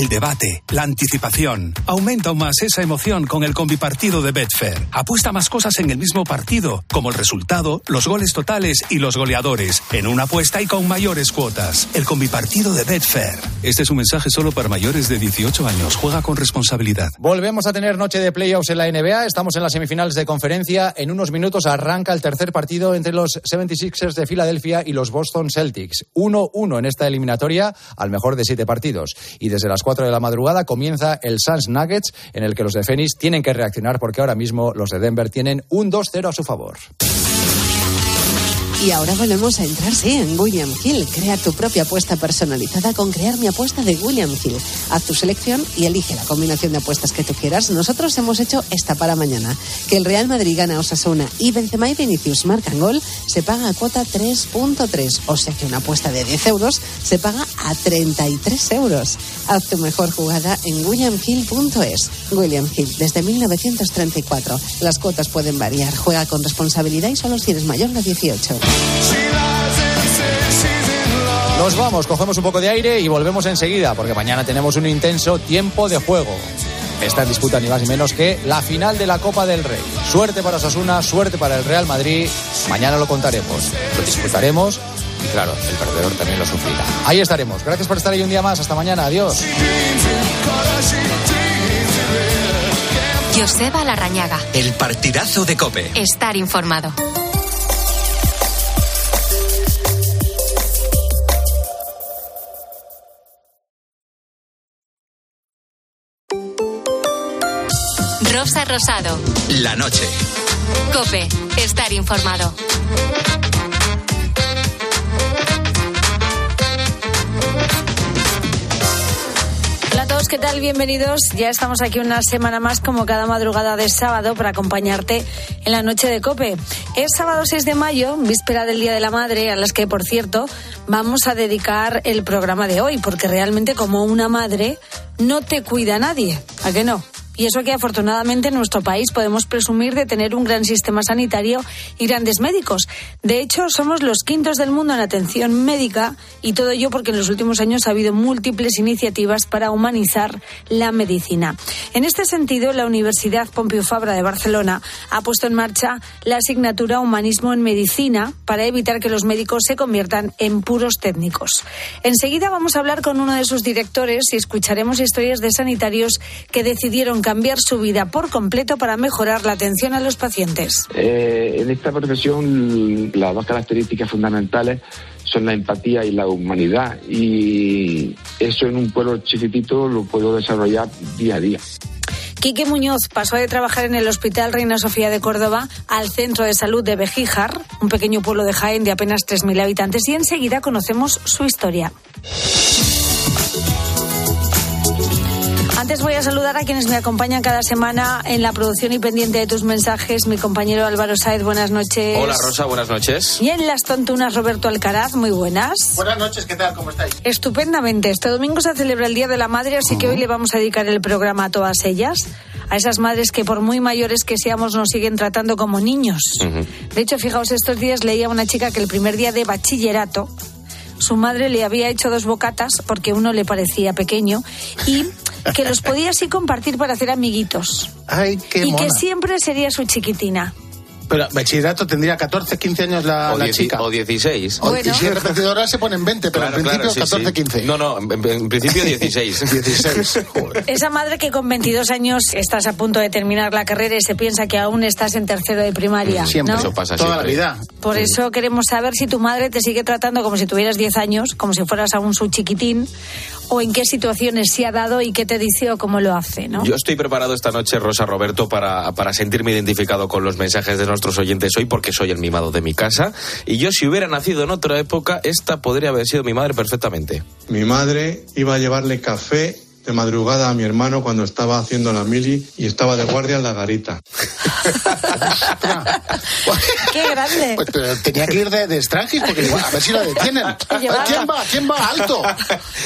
el debate, la anticipación. Aumenta aún más esa emoción con el combipartido de Betfair. Apuesta más cosas en el mismo partido, como el resultado, los goles totales y los goleadores, en una apuesta y con mayores cuotas. El combipartido de Betfair. Este es un mensaje solo para mayores de 18 años. Juega con responsabilidad. Volvemos a tener noche de playoffs en la NBA. Estamos en las semifinales de conferencia. En unos minutos arranca el tercer partido entre los 76ers de Filadelfia y los Boston Celtics. 1-1 en esta eliminatoria, al mejor de siete partidos. Y desde las 4 de la madrugada comienza el Suns Nuggets, en el que los de Phoenix tienen que reaccionar porque ahora mismo los de Denver tienen un 2-0 a su favor. Y ahora volvemos a entrar, sí, en William Hill. Crea tu propia apuesta personalizada con Crear mi apuesta de William Hill. Haz tu selección y elige la combinación de apuestas que tú quieras. Nosotros hemos hecho esta para mañana. Que el Real Madrid gana Osasuna y Benzema y Vinicius marcan gol, se paga a cuota 3.3. O sea que una apuesta de 10 euros se paga a 33 euros. Haz tu mejor jugada en williamhill.es. William Hill, desde 1934. Las cuotas pueden variar. Juega con responsabilidad y solo si eres mayor de 18. Nos vamos, cogemos un poco de aire y volvemos enseguida, porque mañana tenemos un intenso tiempo de juego. Está en disputa ni más ni menos que la final de la Copa del Rey. Suerte para Osasuna, suerte para el Real Madrid. Mañana lo contaremos, lo disfrutaremos y claro, el perdedor también lo sufrirá. Ahí estaremos. Gracias por estar ahí un día más. Hasta mañana. Adiós. Joseba Larrañaga. El partidazo de Cope. Estar informado. Rosa Rosado. La noche. Cope. Estar informado. Hola a todos, ¿qué tal? Bienvenidos. Ya estamos aquí una semana más, como cada madrugada de sábado, para acompañarte en la noche de Cope. Es sábado 6 de mayo, víspera del Día de la Madre, a las que, por cierto, vamos a dedicar el programa de hoy, porque realmente, como una madre, no te cuida nadie. ¿A qué no? Y eso que afortunadamente en nuestro país podemos presumir de tener un gran sistema sanitario y grandes médicos. De hecho, somos los quintos del mundo en atención médica y todo ello porque en los últimos años ha habido múltiples iniciativas para humanizar la medicina. En este sentido, la Universidad Pompeu Fabra de Barcelona ha puesto en marcha la asignatura Humanismo en Medicina para evitar que los médicos se conviertan en puros técnicos. Enseguida vamos a hablar con uno de sus directores y escucharemos historias de sanitarios que decidieron cambiar su vida por completo para mejorar la atención a los pacientes. Eh, en esta profesión las dos características fundamentales son la empatía y la humanidad y eso en un pueblo chiquitito lo puedo desarrollar día a día. Quique Muñoz pasó de trabajar en el Hospital Reina Sofía de Córdoba al Centro de Salud de Bejíjar, un pequeño pueblo de Jaén de apenas 3.000 habitantes, y enseguida conocemos su historia. Antes voy a saludar a quienes me acompañan cada semana en la producción y pendiente de tus mensajes. Mi compañero Álvaro Saez, buenas noches. Hola Rosa, buenas noches. Y en las tontunas Roberto Alcaraz, muy buenas. Buenas noches, ¿qué tal? ¿Cómo estáis? Estupendamente. Este domingo se celebra el Día de la Madre, así que hoy le vamos a dedicar el programa a todas ellas. A esas madres que por muy mayores que seamos nos siguen tratando como niños. De hecho, fijaos, estos días leía a una chica que el primer día de bachillerato su madre le había hecho dos bocatas porque uno le parecía pequeño y que los podía así compartir para hacer amiguitos. Ay, qué y mona. que siempre sería su chiquitina. Pero bachillerato tendría 14, 15 años la, O, la dieci- chica. o 16. O- Bueno. Y si es repetidora se ponen 20, pero Claro, en principio claro, sí, 14, sí. 15. No, no, en, en principio 16. 16. Joder. Esa madre que con 22 años estás a punto de terminar la carrera y se piensa que aún estás en tercero de primaria. Siempre, ¿no? Eso pasa toda siempre. la vida. Por eso queremos saber si tu madre te sigue tratando como si tuvieras 10 años, como si fueras aún su chiquitín, o en qué situaciones se ha dado y qué te dice o cómo lo hace, ¿no? Yo estoy preparado esta noche, Rosa Roberto, para, para sentirme identificado con los mensajes de nuestros oyentes hoy, porque soy el mimado de mi casa. Y yo, si hubiera nacido en otra época, esta podría haber sido mi madre perfectamente. Mi madre iba a llevarle café de madrugada a mi hermano cuando estaba haciendo la mili y estaba de guardia en la garita. ¡Qué grande! Pues, pero tenía que ir de, de Strangis porque igual, a ver si la detienen. Llevaba- ¿Quién va? ¿Quién va alto?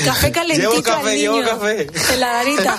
Café calentito Llevo café, al llevo niño café. en la garita.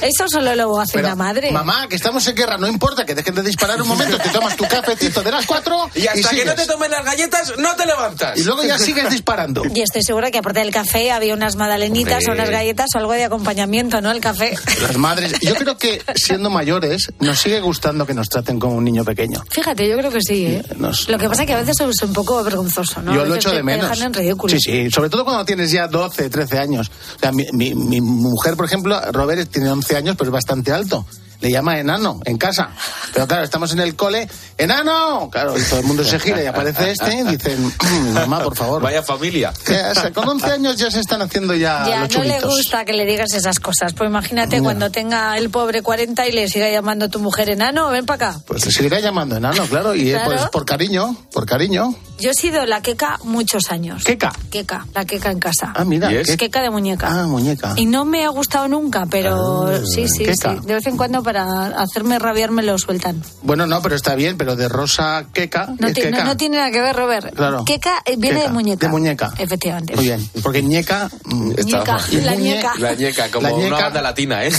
Eso solo lo hace Pero, una madre. Mamá, que estamos en guerra, no importa que dejen de disparar un momento, te tomas tu cafecito de las 4 Y hasta que no te tomen las galletas, no te levantas. Y luego ya sigues disparando. Y estoy segura que aparte del café había unas magdalenitas Hombre. o unas galletas o algo de acompañamiento. Acompañamiento, ¿no? El café. Las madres. Yo creo que siendo mayores nos sigue gustando que nos traten como un niño pequeño. Fíjate, yo creo que sí, ¿eh? Nos- Lo que pasa es que a veces es un poco vergonzoso, ¿no? Yo lo echo te- de te menos. dejan en ridículo. Sí, sí, sobre todo cuando tienes ya 12, 13 años. O sea, mi, mi- mi mujer, por ejemplo, Robert tiene 11 años, pero es bastante alto. Le llama enano en casa. Pero claro, estamos en el cole, ¡enano! Claro, y todo el mundo se gira y aparece este y dicen, "Mm, mamá, por favor. Vaya familia. Que, con 11 años ya se están haciendo ya, Ya, los no le gusta que le digas esas cosas. Pues imagínate cuando tenga el pobre 40 y le siga llamando tu mujer enano, ven para acá. Pues se seguirá llamando enano, claro, y eh, Claro. pues por cariño, por cariño. Yo he sido la queca muchos años. ¿Queca? Queca, la queca en casa. Ah, mira. ¿Y es? Queca de muñeca. Ah, muñeca. Y no me ha gustado nunca, pero Ah, sí, sí, queca. sí. De vez en cuando para hacerme rabiar me lo sueltan. Bueno, no, pero está bien, pero de rosa queca. No, es ti- no- queca. no tiene nada que ver, Robert. Claro. Queca eh, viene Queca, de muñeca. de muñeca. Efectivamente. Muy bien, porque ñeca... mm, Está- Ñeca, la ñeca. La ñeca, como La una banda latina, ¿eh?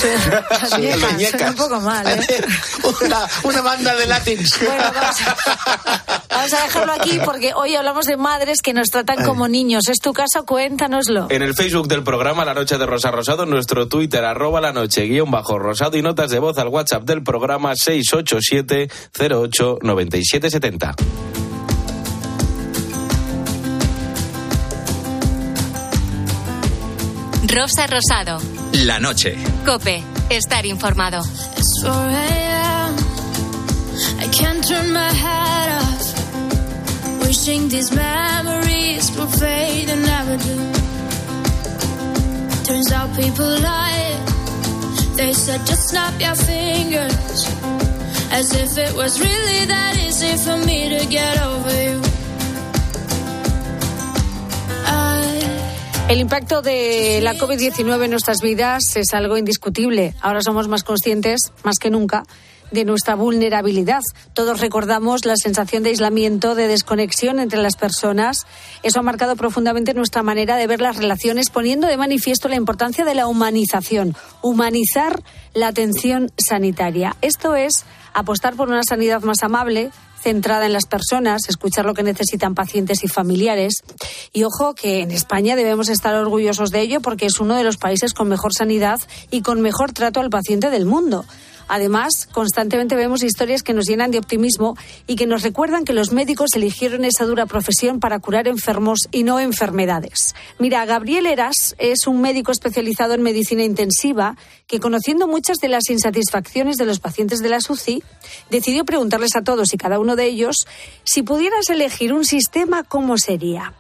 La ñeca, la ñeca. suena un poco mal, ¿eh? una, una banda de latins. Bueno, vamos a, vamos a dejarlo aquí porque hoy hablamos de madres que nos tratan como niños. ¿Es tu caso? Cuéntanoslo. En el Facebook del programa La Noche de Rosa Rosado, en nuestro Twitter, arroba la noche, guion bajo rosado y notas de voz al WhatsApp del programa 687-08-9770. Rosa Rosado. La noche. Cope. Estar informado. It's these memories fade and never do. Turns out people lie. They said just snap your fingers. As if it was really that easy for me to get over you. El impacto de la COVID-19 en nuestras vidas es algo indiscutible. Ahora somos más conscientes, más que nunca, de nuestra vulnerabilidad. Todos recordamos la sensación de aislamiento, de desconexión entre las personas. Eso ha marcado profundamente nuestra manera de ver las relaciones, poniendo de manifiesto la importancia de la humanización, humanizar la atención sanitaria. Esto es apostar por una sanidad más amable, centrada en las personas, escuchar lo que necesitan pacientes y familiares. Y ojo que en España debemos estar orgullosos de ello porque es uno de los países con mejor sanidad y con mejor trato al paciente del mundo. Además, constantemente vemos historias que nos llenan de optimismo y que nos recuerdan que los médicos eligieron esa dura profesión para curar enfermos y no enfermedades. Mira, Gabriel Eras es un médico especializado en medicina intensiva que, conociendo muchas de las insatisfacciones de los pacientes de la SUCI, decidió preguntarles a todos y cada uno de ellos si pudieras elegir un sistema, ¿cómo sería?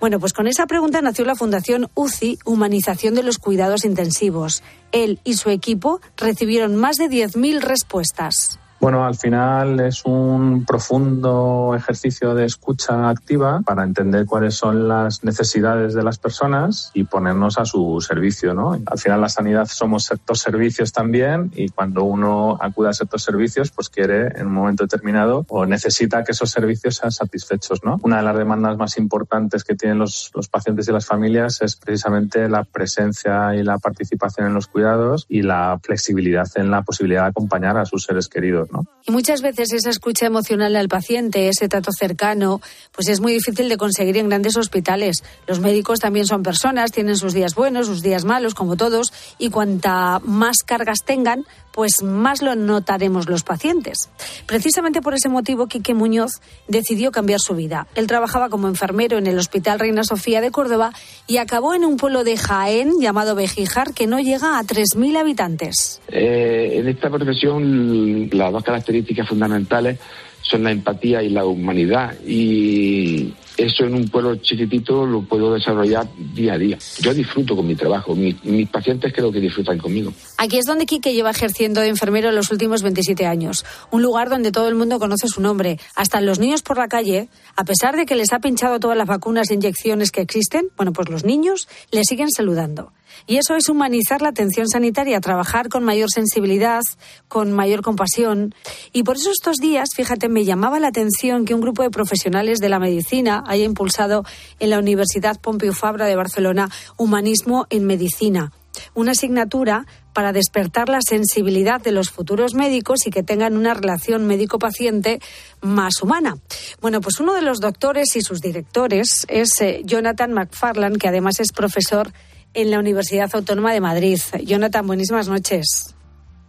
Bueno, pues con esa pregunta nació la Fundación UCI, Humanización de los Cuidados Intensivos. Él y su equipo recibieron más de 10.000 respuestas. Bueno, al final es un profundo ejercicio de escucha activa para entender cuáles son las necesidades de las personas y ponernos a su servicio, ¿no? Al final la sanidad somos sector servicios también y cuando uno acude a sector servicios, pues quiere en un momento determinado o necesita que esos servicios sean satisfechos, ¿no? Una de las demandas más importantes que tienen los, los pacientes y las familias es precisamente la presencia y la participación en los cuidados y la flexibilidad en la posibilidad de acompañar a sus seres queridos, Y muchas veces esa escucha emocional al paciente, ese trato cercano, pues es muy difícil de conseguir en grandes hospitales. Los médicos también son personas, tienen sus días buenos, sus días malos, como todos, y cuanta más cargas tengan, pues más lo notaremos los pacientes. Precisamente por ese motivo, Quique Muñoz decidió cambiar su vida. Él trabajaba como enfermero en el Hospital Reina Sofía de Córdoba y acabó en un pueblo de Jaén llamado Bejijar que no llega a 3.000 habitantes. Eh, en esta profesión las dos características fundamentales son la empatía y la humanidad y eso en un pueblo chiquitito lo puedo desarrollar día a día. Yo disfruto con mi trabajo, mis, pacientes creo que disfrutan conmigo. Aquí es donde Quique lleva ejerciendo de enfermero los últimos 27 años. Un lugar donde todo el mundo conoce su nombre. Hasta los niños por la calle, a pesar de que les ha pinchado todas las vacunas e inyecciones que existen, bueno, pues los niños le siguen saludando. Y eso es humanizar la atención sanitaria, trabajar con mayor sensibilidad, con mayor compasión. Y por eso estos días, fíjate, me llamaba la atención que un grupo de profesionales de la medicina haya impulsado en la Universidad Pompeu Fabra de Barcelona Humanismo en Medicina una asignatura para despertar la sensibilidad de los futuros médicos y que tengan una relación médico-paciente más humana. Bueno, pues uno de los doctores y sus directores es eh, Jonathan McFarland, que además es profesor en la Universidad Autónoma de Madrid. Jonathan, buenísimas noches.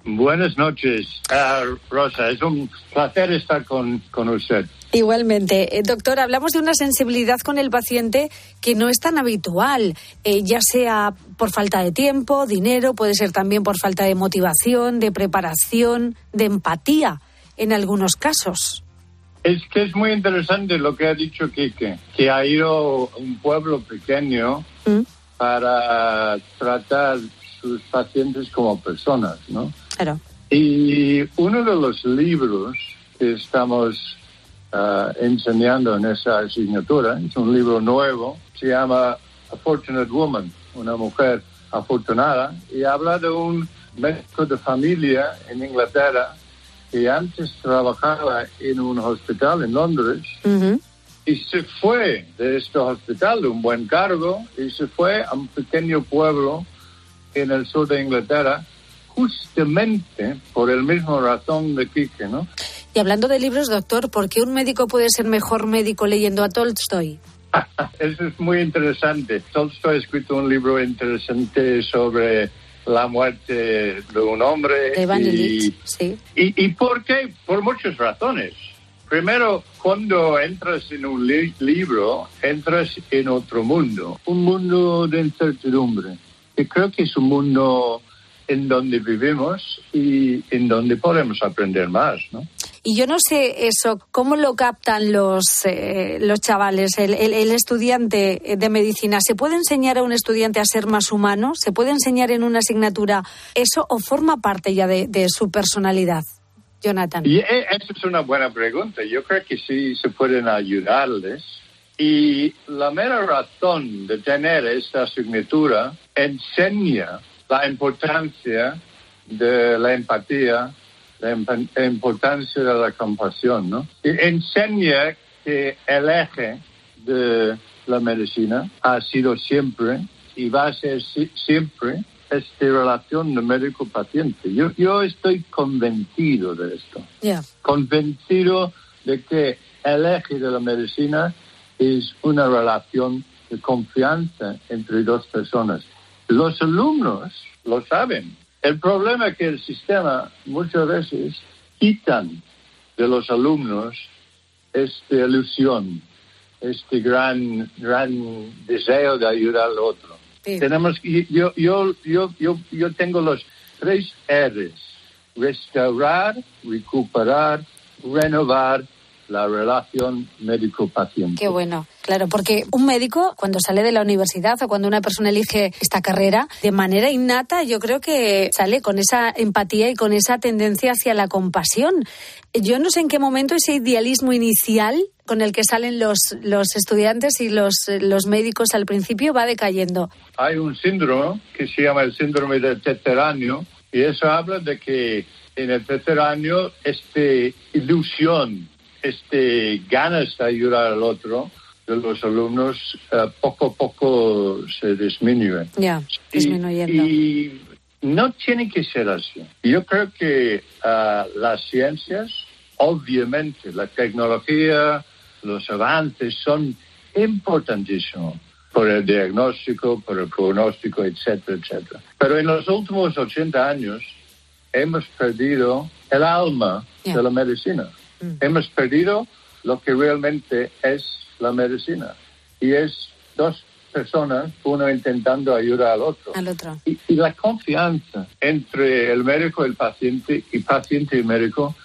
Buenas noches, ah, Rosa. Es un placer estar con, con usted. Igualmente. Eh, doctor, hablamos de una sensibilidad con el paciente que no es tan habitual, eh, ya sea por falta de tiempo, dinero, puede ser también por falta de motivación, de preparación, de empatía en algunos casos. Es que es muy interesante lo que ha dicho Quique, que ha ido a un pueblo pequeño ¿Mm? para tratar sus pacientes como personas, ¿no? Claro. Y uno de los libros que estamos ah, enseñando en esa asignatura es un libro nuevo, se llama A Fortunate Woman, una mujer afortunada, y habla de un médico de familia en Inglaterra que antes trabajaba en un hospital en Londres y se fue de este hospital de un buen cargo y se fue a un pequeño pueblo en el sur de Inglaterra justamente por el mismo razón de Quique, ¿no? Y hablando de libros, doctor, ¿por qué un médico puede ser mejor médico leyendo a Tolstoy? Eso es muy interesante. Tolstoy ha escrito un libro interesante sobre la muerte de un hombre. De y, sí. y, ¿Y por qué? Por muchas razones. Primero, cuando entras en un li- libro, entras en otro mundo, un mundo de incertidumbre, que creo que es un mundo en donde vivimos y en donde podemos aprender más, ¿no? Y yo no sé eso, ¿cómo lo captan los, eh, los chavales, el, el- el estudiante de medicina? ¿Se puede enseñar a un estudiante a ser más humano? ¿Se puede enseñar en una asignatura eso o forma parte ya de, de su personalidad? Jonathan. Y e- esa es una buena pregunta. Yo creo que sí se pueden ayudarles. Y la mera razón de tener esta asignatura enseña la importancia de la empatía, la importancia de la compasión, ¿no? Y enseña que el eje de la medicina ha sido siempre y va a ser si- siempre esta relación de médico-paciente. Yo, yo estoy convencido de esto, convencido de que el eje de la medicina es una relación de confianza entre dos personas. Los alumnos lo saben. El problema es que el sistema muchas veces quitan de los alumnos esta ilusión, este gran, gran deseo de ayudar al otro. Sí. Tenemos yo, yo, yo, yo, yo tengo los tres R's. Restaurar, recuperar, renovar la relación médico-paciente. Qué bueno, claro, porque un médico cuando sale de la universidad o cuando una persona elige esta carrera, de manera innata yo creo que sale con esa empatía y con esa tendencia hacia la compasión. Yo no sé en qué momento ese idealismo inicial con el que salen los, los estudiantes y los, los médicos al principio va decayendo. Hay un síndrome que se llama el síndrome del tercer año y eso habla de que en el tercer año esta ilusión, este ganas de ayudar al otro de los alumnos eh, poco a poco se disminuye. Ya, Y- disminuyendo. Y, no tiene que ser así. Yo creo que ah, las ciencias, obviamente, la tecnología, los avances son importantísimos por el diagnóstico, por el pronóstico, etcétera, etcétera. Pero en los últimos 80 años hemos perdido el alma de la medicina. Hemos perdido lo que realmente es la medicina. Y es dos personas, uno intentando ayudar al otro. Al otro. Y, y la confianza entre el médico y el paciente y paciente y médico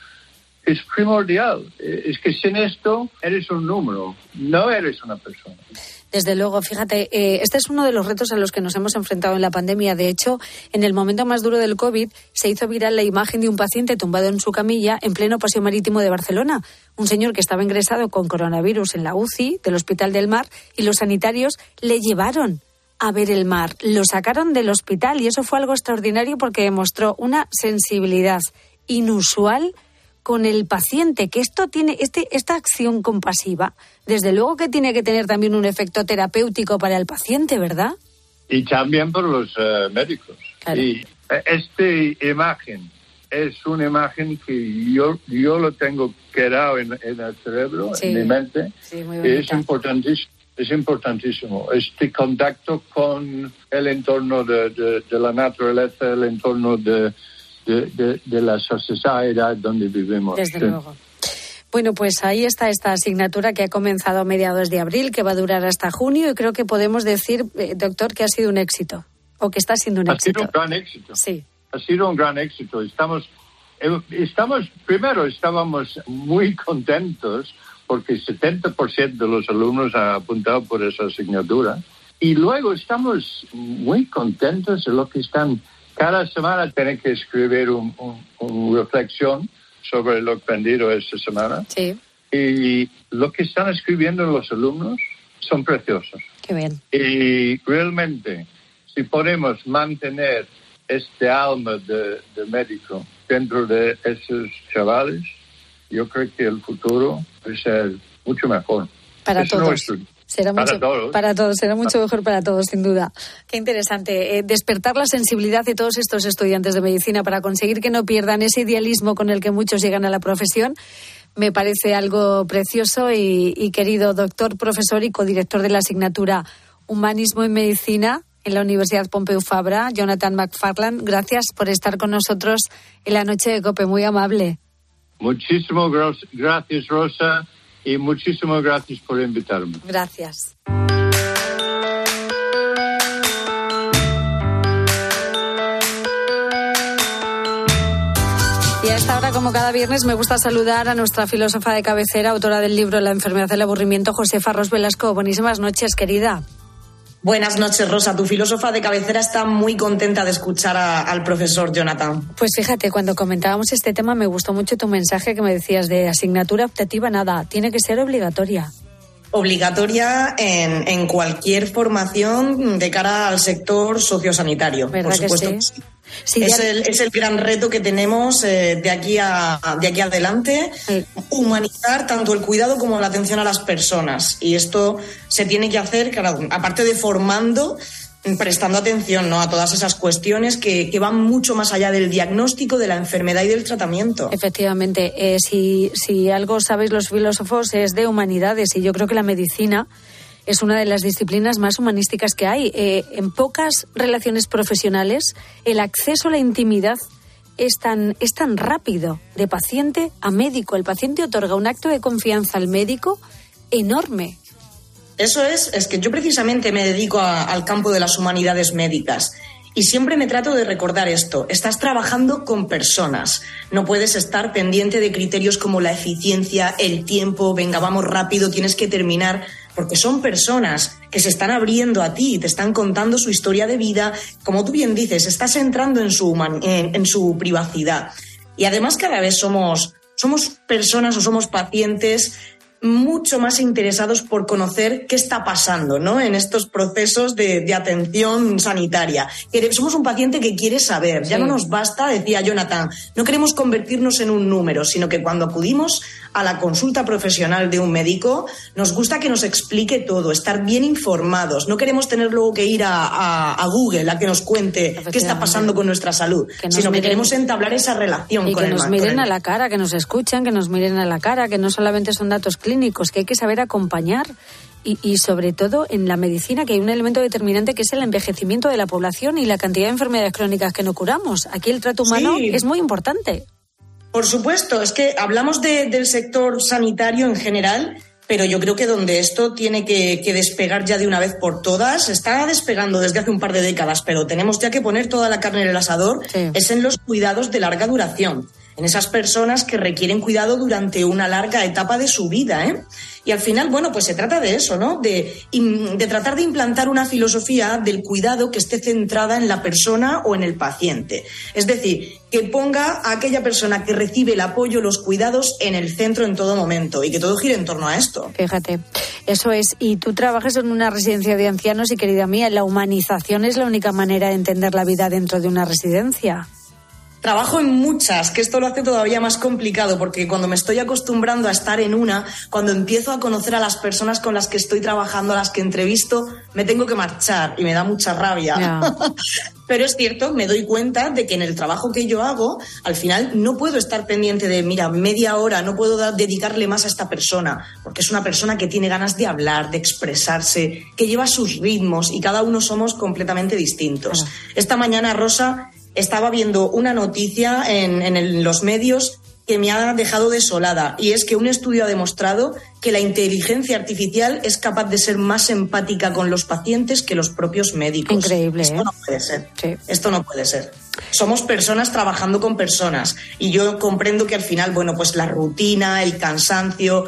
es primordial. Eh, Es que sin esto eres un número, no eres una persona. Desde luego, fíjate, eh, este es uno de los retos a los que nos hemos enfrentado en la pandemia. De hecho, en el momento más duro del COVID se hizo viral la imagen de un paciente tumbado en su camilla en pleno paseo marítimo de Barcelona. Un señor que estaba ingresado con coronavirus en la UCI del Hospital del Mar y los sanitarios le llevaron a ver el mar. Lo sacaron del hospital y eso fue algo extraordinario porque demostró una sensibilidad inusual con el paciente, que esto tiene, este, esta acción compasiva, desde luego que tiene que tener también un efecto terapéutico para el paciente, ¿verdad? Y también por los eh, médicos. Claro. Y eh, esta imagen es una imagen que yo, yo lo tengo quedado en, en el cerebro, Sí. en mi mente. Sí, muy Es importantísimo es importantísimo. Este contacto con el entorno de, de- de la naturaleza, el entorno de, de, de- de la sociedad donde vivimos. Desde Sí. luego. Bueno, pues ahí está esta asignatura que ha comenzado a mediados de abril, que va a durar hasta junio y creo que podemos decir, eh, doctor, que ha sido un éxito o que está siendo un Ha éxito. sido un gran éxito. Sí. Ha sido un gran éxito. Estamos, eh, estamos primero estábamos muy contentos porque 70% de los alumnos han apuntado por esa asignatura. Y luego estamos muy contentos de lo que están. Cada semana tienen que escribir un, un- un reflexión sobre lo aprendido esta semana. Sí, Y lo que están escribiendo los alumnos son preciosos. qué bien. Y realmente, si podemos mantener este alma de, de médico dentro de esos chavales, yo creo que el futuro va a ser mucho mejor. Para Es todos. nuestro. Será Para mucho, todos. para todos, será mucho mejor para todos, sin duda. Qué interesante. eh, despertar la sensibilidad de todos estos estudiantes de medicina para conseguir que no pierdan ese idealismo con el que muchos llegan a la profesión. Me parece algo precioso y, y querido doctor, profesor y codirector de la asignatura Humanismo en Medicina en la Universidad Pompeu Fabra, Jonathan McFarland, gracias por estar con nosotros en la noche de COPE. Muy amable. Muchísimas gracias, Rosa, y muchísimas gracias por invitarme. Gracias. Y a esta hora, como cada viernes, me gusta saludar a nuestra filósofa de cabecera, autora del libro La enfermedad del aburrimiento, Josefa Ros Velasco. Buenísimas noches, querida. Buenas noches, Rosa. Tu filósofa de cabecera está muy contenta de escuchar a- al profesor Jonathan. Pues fíjate, cuando comentábamos este tema me gustó mucho tu mensaje que me decías de asignatura optativa, nada, tiene que ser obligatoria. Obligatoria en, en cualquier formación de cara al sector sociosanitario. ¿Verdad por supuesto. que sí. Sí, es, ya- el, es el gran reto que tenemos eh, de, aquí a, de aquí adelante, humanizar tanto el cuidado como la atención a las personas. Y esto se tiene que hacer, claro, aparte de formando, prestando atención ¿no? a todas esas cuestiones que, que van mucho más allá del diagnóstico de la enfermedad y del tratamiento. Efectivamente, eh, si, si algo sabéis los filósofos es de humanidades y yo creo que la medicina es una de las disciplinas más humanísticas que hay. Eh, en pocas relaciones profesionales el acceso a la intimidad es tan, es tan rápido de paciente a médico. El paciente otorga un acto de confianza al médico enorme. Eso es, es que yo precisamente me dedico al campo de las humanidades médicas y siempre me trato de recordar esto. Estás trabajando con personas. No puedes estar pendiente de criterios como la eficiencia, el tiempo, venga, vamos rápido, tienes que terminar, porque son personas que se están abriendo a ti, te están contando su historia de vida. Como tú bien dices, estás entrando en su, en- en su privacidad. Y además cada vez somos, somos personas o somos pacientes mucho más interesados por conocer qué está pasando ¿no? en estos procesos de, de atención sanitaria. Somos un paciente que quiere saber, ya Sí. no nos basta, decía Jonathan, no queremos convertirnos en un número, sino que cuando acudimos a la consulta profesional de un médico, nos gusta que nos explique todo, estar bien informados, no queremos tener luego que ir a, a- a Google a que nos cuente qué está pasando con nuestra salud, Que sino que queremos entablar esa relación Y con que el nos miren a la cara, que nos escuchen, que nos miren a la cara, que no solamente son datos clínicos, que hay que saber acompañar. Y, y sobre todo en la medicina, que hay un elemento determinante que es el envejecimiento de la población y la cantidad de enfermedades crónicas que no curamos. Aquí el trato humano Sí. es muy importante. Por supuesto, es que hablamos de- del sector sanitario en general, pero yo creo que donde esto tiene que, que despegar ya de una vez por todas, está despegando desde hace un par de décadas, pero tenemos ya que poner toda la carne en el asador, es en los cuidados de larga duración, en esas personas que requieren cuidado durante una larga etapa de su vida. ¿eh? Y al final, bueno, pues se trata de eso, ¿no? De, de tratar de implantar una filosofía del cuidado que esté centrada en la persona o en el paciente. Es decir, que ponga a aquella persona que recibe el apoyo, los cuidados en el centro en todo momento y que todo gire en torno a esto. Fíjate, eso es. Y tú trabajas en una residencia de ancianos y querida mía, la humanización es la única manera de entender la vida dentro de una residencia. Trabajo en muchas, que esto lo hace todavía más complicado, porque cuando me estoy acostumbrando a estar en una, cuando empiezo a conocer a las personas con las que estoy trabajando, a las que entrevisto, me tengo que marchar y me da mucha rabia. Pero es cierto, me doy cuenta de que en el trabajo que yo hago, al final no puedo estar pendiente de, mira, media hora, no puedo dedicarle más a esta persona, porque es una persona que tiene ganas de hablar, de expresarse, que lleva sus ritmos y cada uno somos completamente distintos. Esta mañana, Rosa, estaba viendo una noticia en, los medios que me ha dejado desolada y es que un estudio ha demostrado que la inteligencia artificial es capaz de ser más empática con los pacientes que los propios médicos. Increíble, Esto ¿eh? no puede ser. Esto no puede ser. Somos personas trabajando con personas y yo comprendo que al final, bueno, pues la rutina, el cansancio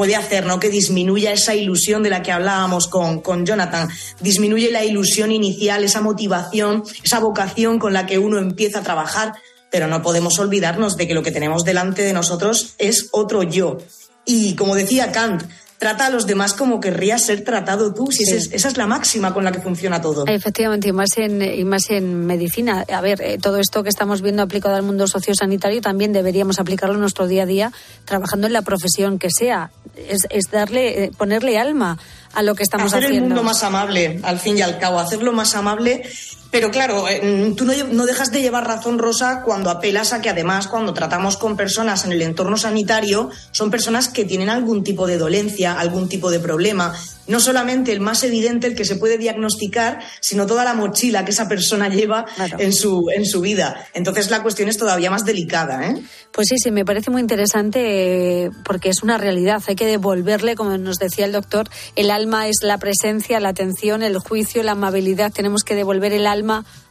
puede hacer ¿no? que disminuya esa ilusión de la que hablábamos con, con Jonathan, disminuye la ilusión inicial, esa motivación, esa vocación con la que uno empieza a trabajar, pero no podemos olvidarnos de que lo que tenemos delante de nosotros es otro yo. Y como decía Kant, trata a los demás como querrías ser tratado tú, si Sí. es, esa es la máxima con la que funciona todo. Efectivamente, y más en, y más en medicina. A ver, eh, todo esto que estamos viendo aplicado al mundo sociosanitario también deberíamos aplicarlo en nuestro día a día, trabajando en la profesión que sea. Es, es darle, eh, ponerle alma a lo que estamos hacer haciendo. el mundo más amable, al fin y al cabo, hacerlo más amable. Pero claro, eh, tú no, no dejas de llevar razón, Rosa, cuando apelas a que además cuando tratamos con personas en el entorno sanitario, son personas que tienen algún tipo de dolencia, algún tipo de problema. No solamente el más evidente, el que se puede diagnosticar, sino toda la mochila que esa persona lleva en, su, en su vida. Entonces la cuestión es todavía más delicada. ¿eh? Pues sí, sí, me parece muy interesante eh, porque es una realidad. Hay que devolverle, como nos decía el doctor, el alma es la presencia, la atención, el juicio, la amabilidad. Tenemos que devolver el alma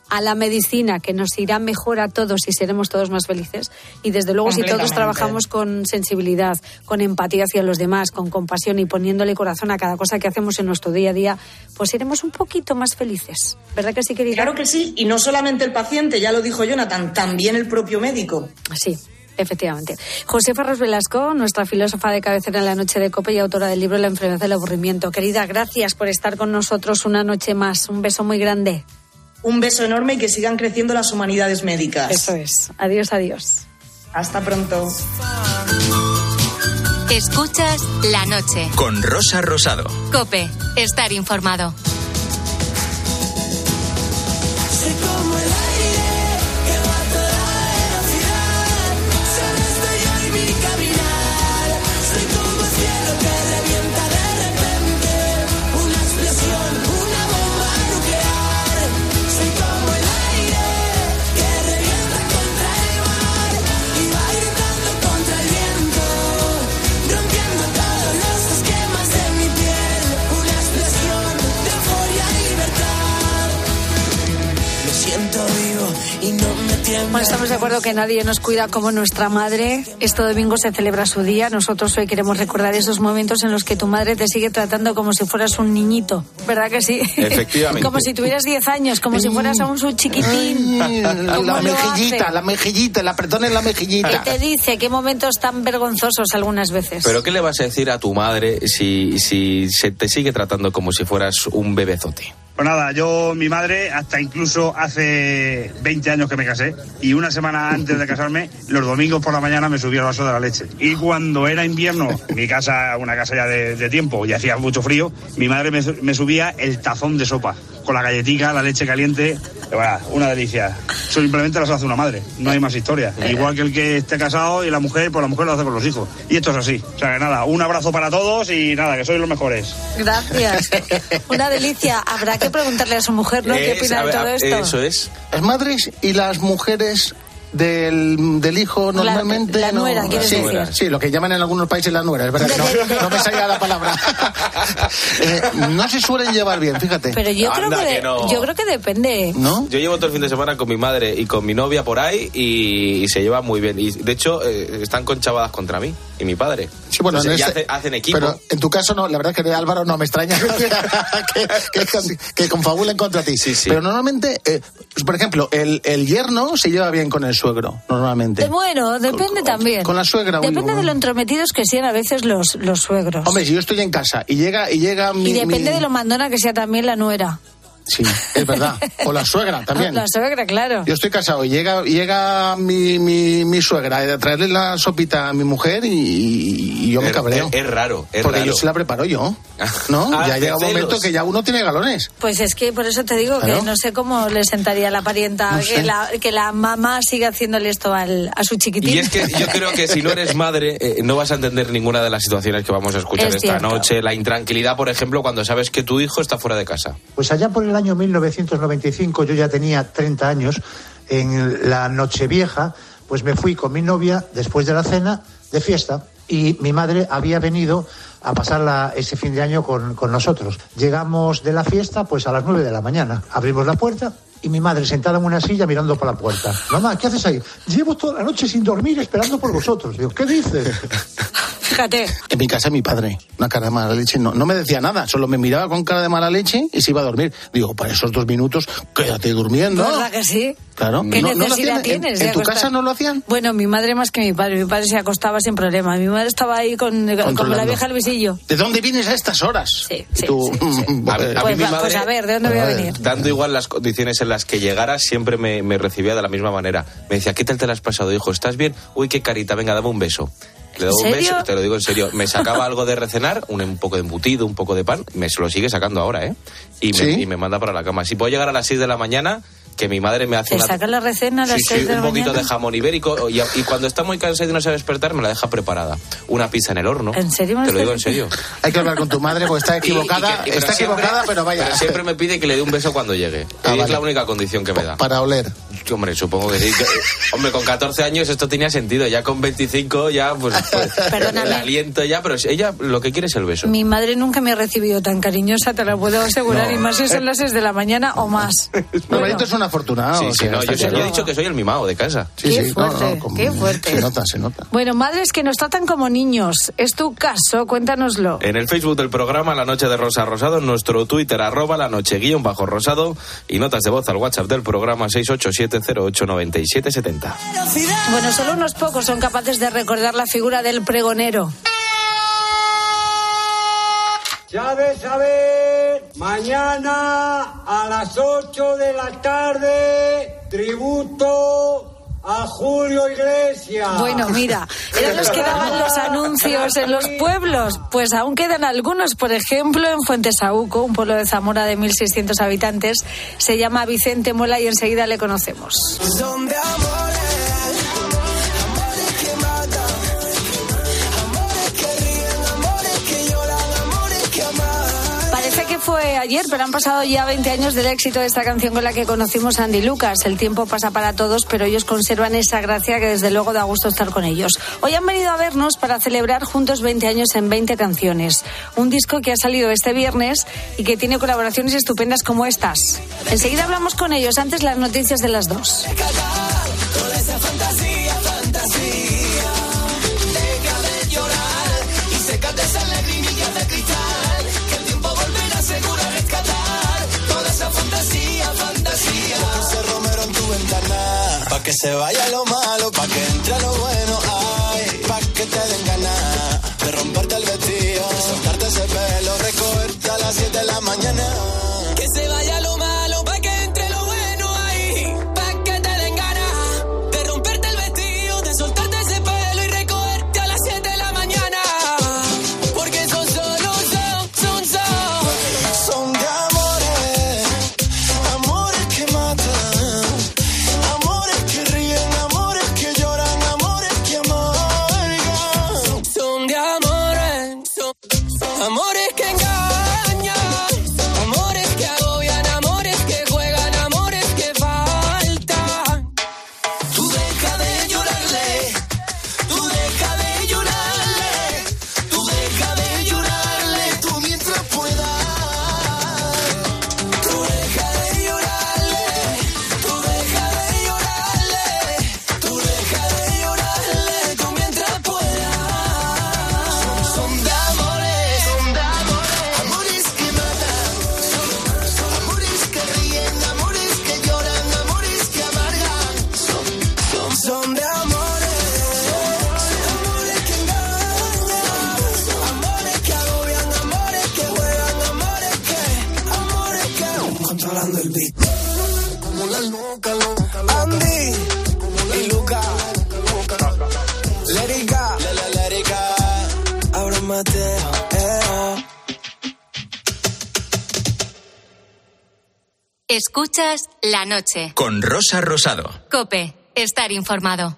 a la medicina, que nos irá mejor a todos y seremos todos más felices. Y desde luego, si todos trabajamos con sensibilidad, con empatía hacia los demás, con compasión y poniéndole corazón a cada cosa que hacemos en nuestro día a día, pues seremos un poquito más felices. ¿Verdad que sí, querida? Claro que sí, y no solamente el paciente, ya lo dijo Jonathan, también el propio médico. Sí. Efectivamente. Josefa Ros Velasco, nuestra filósofa de cabecera en la noche de Copa y autora del libro La enfermedad del aburrimiento. Querida, gracias por estar con nosotros una noche más. Un beso muy grande. Un beso enorme y que sigan creciendo las humanidades médicas. Eso es. Adiós, adiós. Hasta pronto. Escuchas la noche. Con Rosa Rosado. Cope, estar informado. De acuerdo que nadie nos cuida como nuestra madre. Este domingo se celebra su día. Nosotros hoy queremos recordar esos momentos en los que tu madre te sigue tratando como si fueras un niñito. ¿Verdad que sí? Efectivamente. como si tuvieras 10 años, como si fueras aún su chiquitín. Ay, la, ¿Cómo la mejillita, hace? la mejillita, el apretón en la ¿Qué mejillita. te dice? ¿Qué momentos tan vergonzosos algunas veces? Pero ¿qué le vas a decir a tu madre si, si se te sigue tratando como si fueras un bebezote? Pues nada, yo, mi madre, hasta incluso hace 20 años que me casé, y una semana antes de casarme, los domingos por la mañana me subía el vaso de la leche. Y cuando era invierno, mi casa, una casa ya de, tiempo, y hacía mucho frío, mi madre me subía el tazón de sopa, con la galletica, la leche caliente, bueno, una delicia. Eso simplemente las hace una madre, no hay más historia. Igual que el que esté casado y la mujer, pues la mujer lo hace con los hijos. Y esto es así. O sea que nada, un abrazo para todos y nada, que sois los mejores. Gracias. Una delicia. Habrá que preguntarle a su mujer, ¿no? ¿Qué opina de todo esto? Eso es. Las madres y las mujeres del, del hijo La- normalmente la no- nuera, ¿quieres sí, decir? sí, lo que llaman en algunos países la nuera, es verdad que no, no me salía la palabra. Eh, no se suelen llevar bien, fíjate. Pero yo creo que, no. yo creo que depende. ¿No? Yo llevo todo el fin de semana con mi madre y con mi novia por ahí y, y se llevan muy bien. Y de hecho, eh, están conchavadas contra mí y mi padre. Sí, bueno, Entonces, en ya este- hace- hacen equipo. Pero en tu caso no, la verdad que de Álvaro no me extraña que, que, que confabulen contra ti. Sí, sí. Pero normalmente, eh, pues, por ejemplo, el, el yerno se lleva bien con el suegro, normalmente. De- bueno, depende también. con la suegra, Depende de lo entrometidos que sean a veces los, los suegros. Hombre, si yo estoy en casa y llega, y llega mi... y depende mi- de lo mandona que sea también la nuera. Sí, es verdad. O la suegra también. La suegra, claro. Yo estoy casado y llega, llega mi, mi, mi suegra a traerle la sopita a mi mujer y, y yo me cabreo. Es, es raro, es porque raro. yo se la preparo yo. ¿No? Ah, ya llega un momento celos. que ya uno tiene galones. Pues es que por eso te digo Claro. que no sé cómo le sentaría a la parienta No que, la, que la mamá siga haciéndole esto al, a su chiquitín. Y es que yo creo que si no eres madre, eh, no vas a entender ninguna de las situaciones que vamos a escuchar Es esta cierto. noche. La intranquilidad, por ejemplo, cuando sabes que tu hijo está fuera de casa. Pues allá por el año 1995, yo ya tenía 30 años, en la Nochevieja, pues me fui con mi novia después de la cena de fiesta y mi madre había venido a pasar la- ese fin de año con, con nosotros. Llegamos de la fiesta pues a las 9 de la mañana. Abrimos la puerta y mi madre sentada en una silla mirando por la puerta. Mamá, ¿qué haces ahí? Llevo toda la noche sin dormir esperando por vosotros. Digo, ¿qué dices? Fíjate. En mi casa mi padre, una cara de mala leche, no, no me decía nada, solo me miraba con cara de mala leche y se iba a dormir. Digo, para esos dos minutos, quédate durmiendo. ¿Verdad que sí? Claro. ¿Qué ¿No- no lo necesidad hacían? ¿En- tienes? ¿En, de tu acostar? casa no lo hacían? Bueno, mi madre más que mi padre. Mi padre se acostaba sin problema. Mi madre estaba ahí con, como la vieja del visillo. ¿De dónde vienes a estas horas? Sí, Y tú, A, a mí Pues, mi va- madre, pues a ver, ¿de dónde voy a venir? dando igual las condiciones en las que llegaras, siempre me, me recibía de la misma manera. Me decía, ¿qué tal te la has pasado, hijo? ¿Estás bien? Uy, qué carita, venga, dame un beso. Le doy ¿En un te lo digo en serio. Me sacaba algo de recenar, un, un poco de embutido, un poco de pan, me se lo sigue sacando ahora, ¿eh? Y me, ¿Sí? y me manda para la cama. Si puedo llegar a las 6 de la mañana, que mi madre me hace Te una... saca la recena a las Sí, sí, 6 de la un poquito mañana. de jamón ibérico y, y cuando está muy cansado y no sabe despertar me la deja preparada. Una pizza en el horno. ¿En serio Te lo digo en serio. Hay que hablar con tu madre porque está Y- y equivocada. que- y- pero está siempre- equivocada, pero vaya. Pero siempre me pide que le dé un beso cuando llegue. Ah, y es la única condición que me da. Para oler. Hombre, supongo que sí. que- hombre, con 14 años esto tenía sentido. Ya con 25 ya, pues, pues, Perdóname. el aliento ya. Pero ella lo que quiere es el beso. Mi madre nunca me ha recibido tan cariñosa, te lo puedo asegurar, No. y más si son las 6 de la mañana o más. Es un afortunado. Sí, o sí, sea, no, yo, he dicho que soy el mimado de casa. Sí, Qué sí, no, no, fuerte, como- qué fuerte. Se nota, se nota. Bueno, madres que nos tratan como niños. ¿Es tu caso? Cuéntanoslo. En el Facebook del programa La Noche de Rosa Rosado, en nuestro Twitter, arroba la noche guion bajo rosado y notas de voz al WhatsApp del programa 687089770. Bueno, solo unos pocos son capaces de recordar la figura del pregonero. Ya de saber, mañana a las 8 de la tarde, tributo a Julio Iglesias. Bueno, mira, eran los que daban los anuncios en los pueblos. Pues aún quedan algunos. Por ejemplo, en Fuentesauco, un pueblo de Zamora de 1.600 habitantes, se llama Vicente Mola y enseguida le conocemos. Son de amores, ayer, pero han pasado ya 20 años del éxito de esta canción con la que conocimos a Andy Lucas. El tiempo pasa para todos, pero ellos conservan esa gracia que desde luego da gusto estar con ellos. Hoy han venido a vernos para celebrar juntos 20 años en 20 canciones. Un disco que ha salido este viernes y que tiene colaboraciones estupendas como estas. Enseguida hablamos con ellos, antes las noticias de las dos. Que se vaya lo malo, pa' que entre lo bueno, Escuchas la noche. Con Rosa Rosado. Cope, estar informado.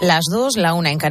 Las dos, la una en Canarias.